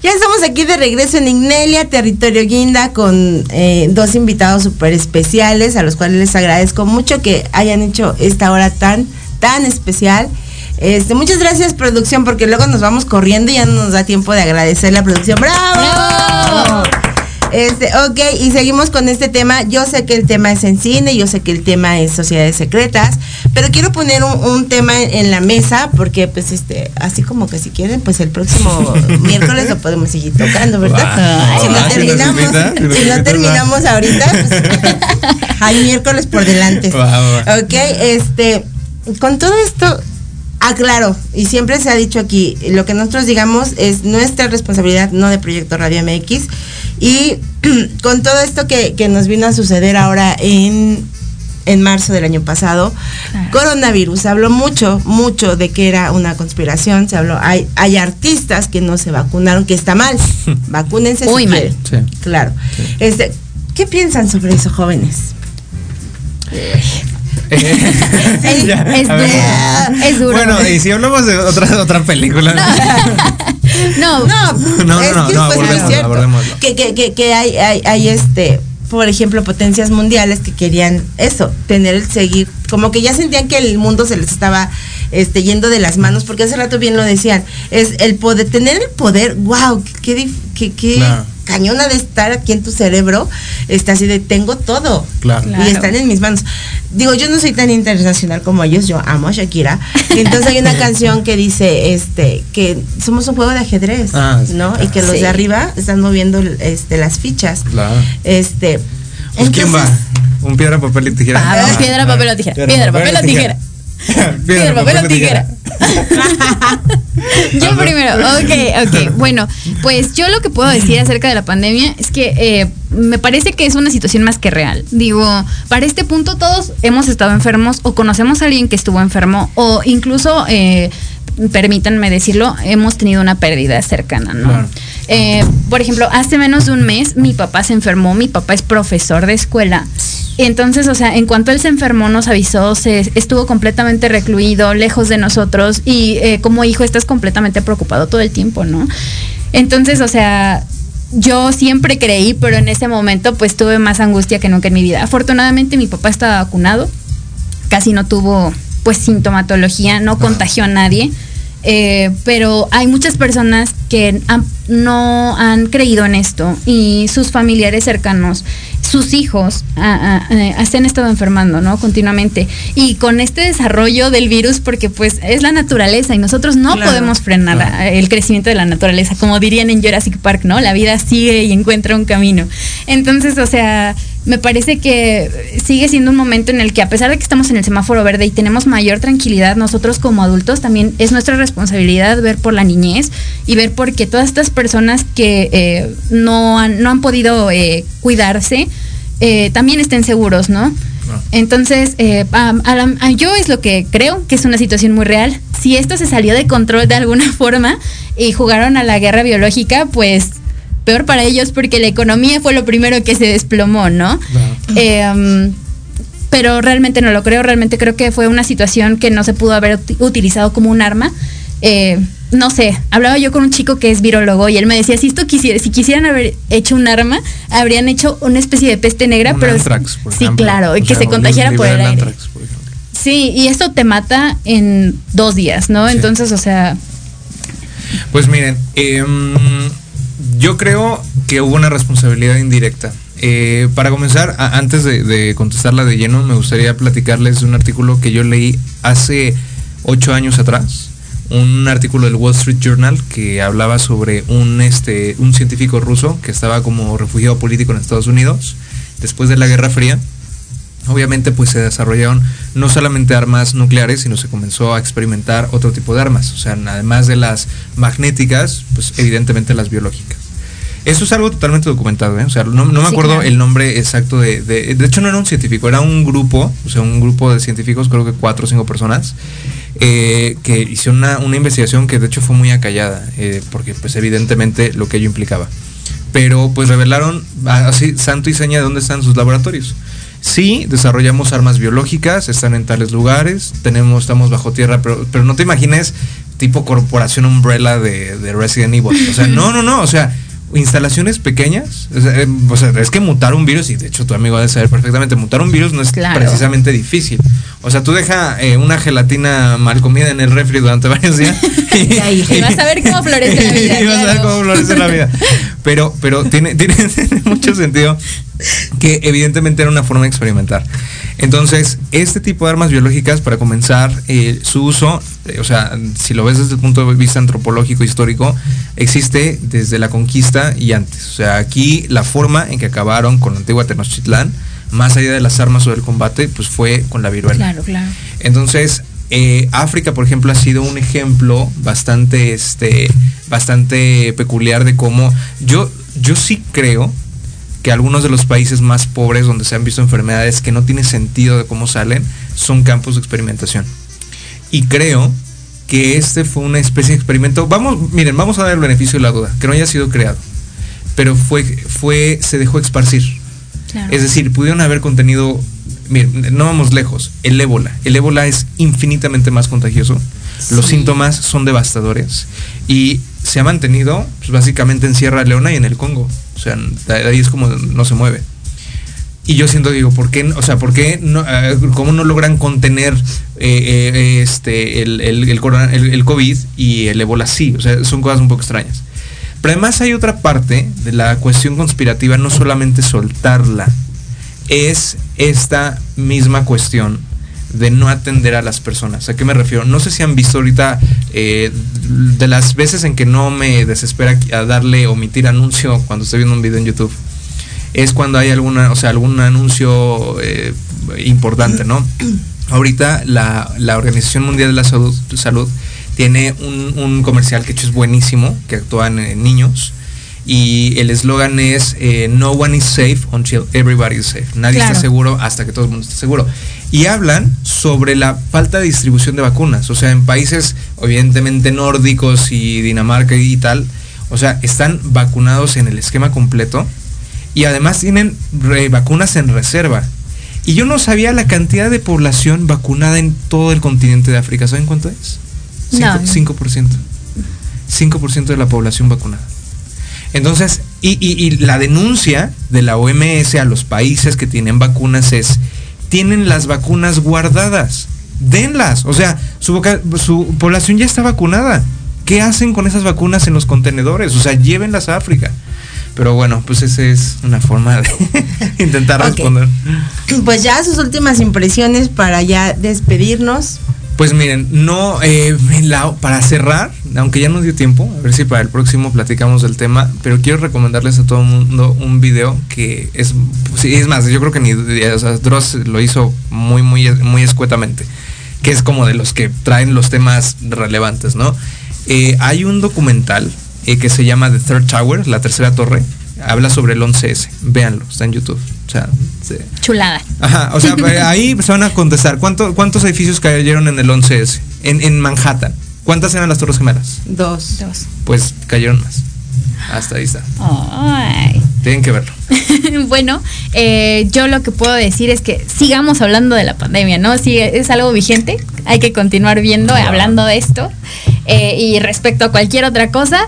Ya estamos aquí de regreso en Ignelia, territorio Guinda, con eh, dos invitados súper especiales, a los cuales les agradezco mucho que hayan hecho esta hora tan, tan especial. Este, muchas gracias, producción, porque luego nos vamos corriendo y ya no nos da tiempo de agradecer la producción. ¡Bravo! Este, ok, y seguimos con este tema. Yo sé que el tema es en cine, yo sé que el tema es sociedades secretas, pero quiero poner un, un tema en, la mesa porque, pues, este, así como que si quieren, pues el próximo (laughs) miércoles lo podemos seguir tocando, ¿verdad? Wow. si no Ah, si terminamos, invita, si no terminamos ahorita, pues, (laughs) hay miércoles por delante. Wow. Ok, este, con todo esto, aclaro, y siempre se ha dicho aquí, lo que nosotros digamos es nuestra responsabilidad, no de Proyecto Radio MX. Y (clears throat) con todo esto que, que nos vino a suceder ahora en, en marzo del año pasado, coronavirus, se habló mucho, mucho de que era una conspiración, se habló, hay, hay artistas que no se vacunaron, que está mal, (laughs) vacúnense Muy si mal. Claro. Este, ¿Qué piensan sobre eso, jóvenes? (laughs) Ya, es duro. Es duro. Bueno, y si hablamos de otra, otra película. no, (laughs) No, No, es no, que no, pues, abordémoslo, es. Que, que, que, que hay, hay, hay este, por ejemplo, potencias mundiales que querían eso, tener el seguir, como que ya sentían que el mundo se les estaba este, yendo de las manos, porque hace rato bien lo decían, es el poder, tener el poder, wow, qué, qué, qué Claro. cañona de estar aquí en tu cerebro, está así de tengo todo. Claro. Y están en mis manos. Digo, yo no soy tan internacional como ellos, yo amo a Shakira. Y entonces hay una (laughs) canción que dice este que somos un juego de ajedrez, Ah, sí, ¿no? claro. Y que los Sí. de arriba están moviendo este las fichas. Claro. Este Pues, ¿quién va? Un piedra, papel y tijera. Ah, piedra, ah, papel o tijera. Piedra, papel o tijera. (laughs) Piedra, papel o tijera. (laughs) (laughs) Yo primero, ok, ok. Bueno, pues yo lo que puedo decir acerca de la pandemia es que eh, me parece que es una situación más que real. Digo, para este punto todos hemos estado enfermos o conocemos a alguien que estuvo enfermo o incluso, eh, permítanme decirlo, hemos tenido una pérdida cercana, ¿no? Claro. Eh, por ejemplo, hace menos de un mes mi papá se enfermó, mi papá es profesor de escuela. Entonces, o sea, en cuanto él se enfermó, nos avisó, se estuvo completamente recluido, lejos de nosotros y eh, como hijo estás completamente preocupado todo el tiempo, ¿no? Entonces, o sea, yo siempre creí, pero en ese momento pues tuve más angustia que nunca en mi vida. Afortunadamente mi papá estaba vacunado, casi no tuvo pues sintomatología, no contagió a nadie. Eh, pero hay muchas personas que han- no han creído en esto y sus familiares cercanos, sus hijos, ah, ah, eh, se han estado enfermando, ¿no? Continuamente. Y con este desarrollo del virus, porque pues es la naturaleza y nosotros no Claro. podemos frenar Claro. el crecimiento de la naturaleza, como dirían en Jurassic Park, ¿no? La vida sigue y encuentra un camino. Entonces, o sea, me parece que sigue siendo un momento en el que a pesar de que estamos en el semáforo verde y tenemos mayor tranquilidad, nosotros como adultos también es nuestra responsabilidad ver por la niñez y ver por qué todas estas personas que eh, no, han, no han podido eh, cuidarse eh, también estén seguros, ¿no? Entonces, eh, a- a la- a- yo es lo que creo que es una situación muy real. Si esto se salió de control de alguna (laughs) forma y jugaron a la guerra biológica, pues peor para ellos porque la economía fue lo primero que se desplomó, ¿no? Eh, um, pero realmente no lo creo, realmente creo que fue una situación que no se pudo haber uti- utilizado como un arma. Eh, no sé, hablaba yo con un chico que es virólogo y él me decía, si esto quisiera, si quisieran haber hecho un arma, habrían hecho una especie de peste negra, Un pero anthrax, por sí, ejemplo. claro, O que sea, se contagiara por el aire. por. Sí, y esto te mata en dos días, ¿no? Entonces, o sea, Pues miren, em, yo creo que hubo una responsabilidad indirecta. Eh, para comenzar, antes de, contestarla de lleno, me gustaría platicarles un artículo que yo leí hace ocho años atrás. Un artículo del Wall Street Journal que hablaba sobre un, este, un científico ruso que estaba como refugiado político en Estados Unidos después de la Guerra Fría obviamente pues se desarrollaron no solamente armas nucleares, sino se comenzó a experimentar otro tipo de armas. O sea, además de las magnéticas, pues evidentemente las biológicas. Eso es algo totalmente documentado, ¿eh? O sea, no, no me Sí, acuerdo claro. el nombre exacto de, de... De hecho, no era un científico, era un grupo, o sea, un grupo de científicos, creo que cuatro o cinco personas, eh, que hicieron una, una investigación que de hecho fue muy acallada, eh, porque pues evidentemente lo que ello implicaba. Pero pues revelaron así santo y seña de dónde están sus laboratorios. Sí, desarrollamos armas biológicas, están en tales lugares, tenemos, estamos bajo tierra, pero, pero no te imagines tipo corporación umbrella de, de Resident Evil. O sea, no, no, no, o sea, instalaciones pequeñas. O sea, eh, o sea, es que mutar un virus, y de hecho tu amigo debe saber perfectamente, mutar un virus no es Claro. precisamente difícil. O sea, tú deja eh, una gelatina mal comida en el refri durante varios días. (laughs) (laughs) y vas a ver cómo florece la vida. (laughs) y vas a ver cómo florece la vida. Pero, pero tiene, tiene, tiene mucho sentido que evidentemente era una forma de experimentar. Entonces, este tipo de armas biológicas, para comenzar, eh, su uso, eh, o sea, si lo ves desde el punto de vista antropológico histórico, existe desde la conquista y antes. O sea, aquí la forma en que acabaron con la antigua Tenochtitlán, más allá de las armas o del combate, pues fue con la viruela. Claro, claro. Entonces, eh, África, por ejemplo, ha sido un ejemplo bastante, este, bastante peculiar de cómo yo, yo sí creo que algunos de los países más pobres donde se han visto enfermedades que no tiene sentido de cómo salen son campos de experimentación. Y creo que este fue una especie de experimento. Vamos, miren, vamos a dar el beneficio de la duda, que no haya sido creado, pero fue, fue, se dejó esparcir. Claro. Es decir, pudieron haber contenido, miren, no vamos lejos, el ébola. El ébola es infinitamente más contagioso. Los Sí. síntomas son devastadores y se ha mantenido pues, básicamente en Sierra Leona y en el Congo. O sea, de ahí es como no se mueve. Y yo siento, digo, ¿por qué, o sea, ¿por qué no, eh, cómo no logran contener eh, eh, este, el- el COVID y el ébola sí? O sea, son cosas un poco extrañas. Pero además hay otra parte de la cuestión conspirativa, no solamente soltarla, es esta misma cuestión de no atender a las personas. ¿A qué me refiero? No sé si han visto ahorita eh, de las veces en que no me desespera a darle omitir anuncio cuando estoy viendo un video en YouTube. Es cuando hay alguna, o sea, algún anuncio eh, importante, ¿no? (clears throat) Ahorita la, la Organización Mundial de la Salud, Salud tiene un, un comercial que hecho es buenísimo, que actúan en niños. Y el eslogan es eh, No one is safe until everybody is safe. Nadie Claro. está seguro hasta que todo el mundo esté seguro. Y hablan sobre la falta de distribución de vacunas. O sea, en países evidentemente nórdicos y Dinamarca y tal, o sea, están vacunados en el esquema completo y además tienen vacunas en reserva. Y yo no sabía la cantidad de población vacunada en todo el continente de África. ¿Saben cuánto es? No. 5%. 5%. 5% de la población vacunada. Entonces, y, y- y la denuncia de la OMS a los países que tienen vacunas es, tienen las vacunas guardadas, denlas. O sea, su, su población ya está vacunada. ¿Qué hacen con esas vacunas en los contenedores? O sea, llévenlas a África. Pero bueno, pues esa es una forma de (laughs) intentar responder. Pues ya sus últimas impresiones para ya despedirnos. Pues miren, no, eh, para cerrar, aunque ya nos dio tiempo, a ver si para el próximo platicamos del tema, pero quiero recomendarles a todo el mundo un video que es, es más, yo creo que ni, o Dross lo hizo muy, muy, muy escuetamente, que es como de los que traen los temas relevantes, ¿no? Eh, hay un documental eh, que se llama The Third Tower, la tercera torre, habla sobre el 11S, véanlo, está en YouTube, o sea, se- Chulada. Ajá, o sea, (laughs) ahí se van a contestar. ¿Cuánto- ¿Cuántos edificios cayeron en el 11S? En, en Manhattan. ¿Cuántas eran las Torres Gemelas? Dos. Dos. Pues cayeron más. Hasta ahí está. Ay. Tienen que verlo. (laughs) bueno, eh, yo lo que puedo decir es que sigamos hablando de la pandemia, ¿no? Si es algo vigente, hay que continuar viendo, hablando de esto. Eh, y respecto a cualquier otra cosa,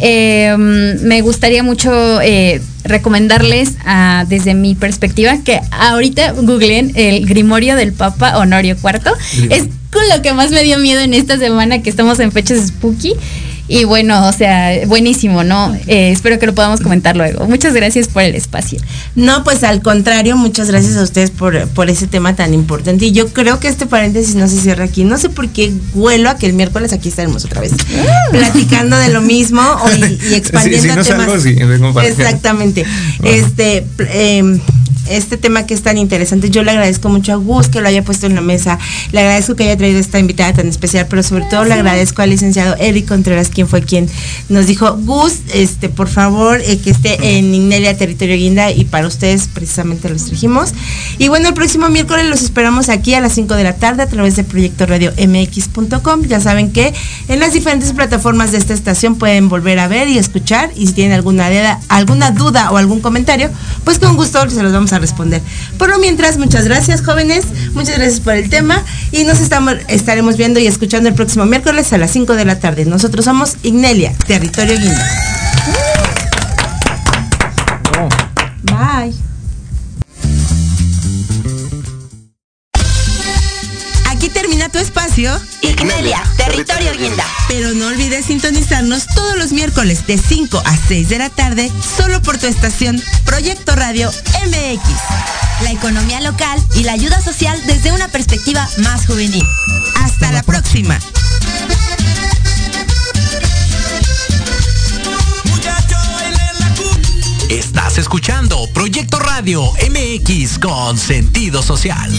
eh, me gustaría mucho eh, recomendarles ah, desde mi perspectiva que ahorita googleen el Grimorio del Papa Honorio IV. Es con lo que más me dio miedo en esta semana que estamos en fechas spooky. Y bueno, o sea, buenísimo, ¿no? Eh, espero que lo podamos comentar luego. Muchas gracias por el espacio. No, pues al contrario, muchas gracias a ustedes por, por ese tema tan importante. Y yo creo que este paréntesis no se cierra aquí. No sé por qué huelo a que el miércoles aquí estaremos otra vez platicando de lo mismo o- y, y expandiendo (laughs) Sí, sí, no temas. salgo, sí. Exactamente. Este, em, este tema que es tan interesante, yo le agradezco mucho a Gus que lo haya puesto en la mesa, le agradezco que haya traído esta invitada tan especial, pero sobre todo le agradezco al licenciado Eric Contreras, quien fue quien nos dijo, Gus, este, por favor, eh, que esté en Ignelia Territorio Guinda y para ustedes precisamente los trajimos. Y bueno, el próximo miércoles los esperamos aquí a las 5 de la tarde a través de Proyecto Radio MX.com. Ya saben que en las diferentes plataformas de esta estación pueden volver a ver y escuchar y si tienen alguna, alguna duda o algún comentario, pues con gusto se los vamos a responder. Por lo mientras, muchas gracias jóvenes, muchas gracias por el tema y nos estamos, estaremos viendo y escuchando el próximo miércoles a las 5 de la tarde. Nosotros somos Ignelia, Territorio Guinda. Bye. Aquí termina tu espacio. Ignelia, Guinda. Pero no olvides sintonizarnos todos los miércoles de 5 a 6 de la tarde, solo por tu estación Proyecto Radio MX. La economía local y la ayuda social desde una perspectiva más juvenil. Hasta la próxima. Estás escuchando Proyecto Radio MX con sentido social.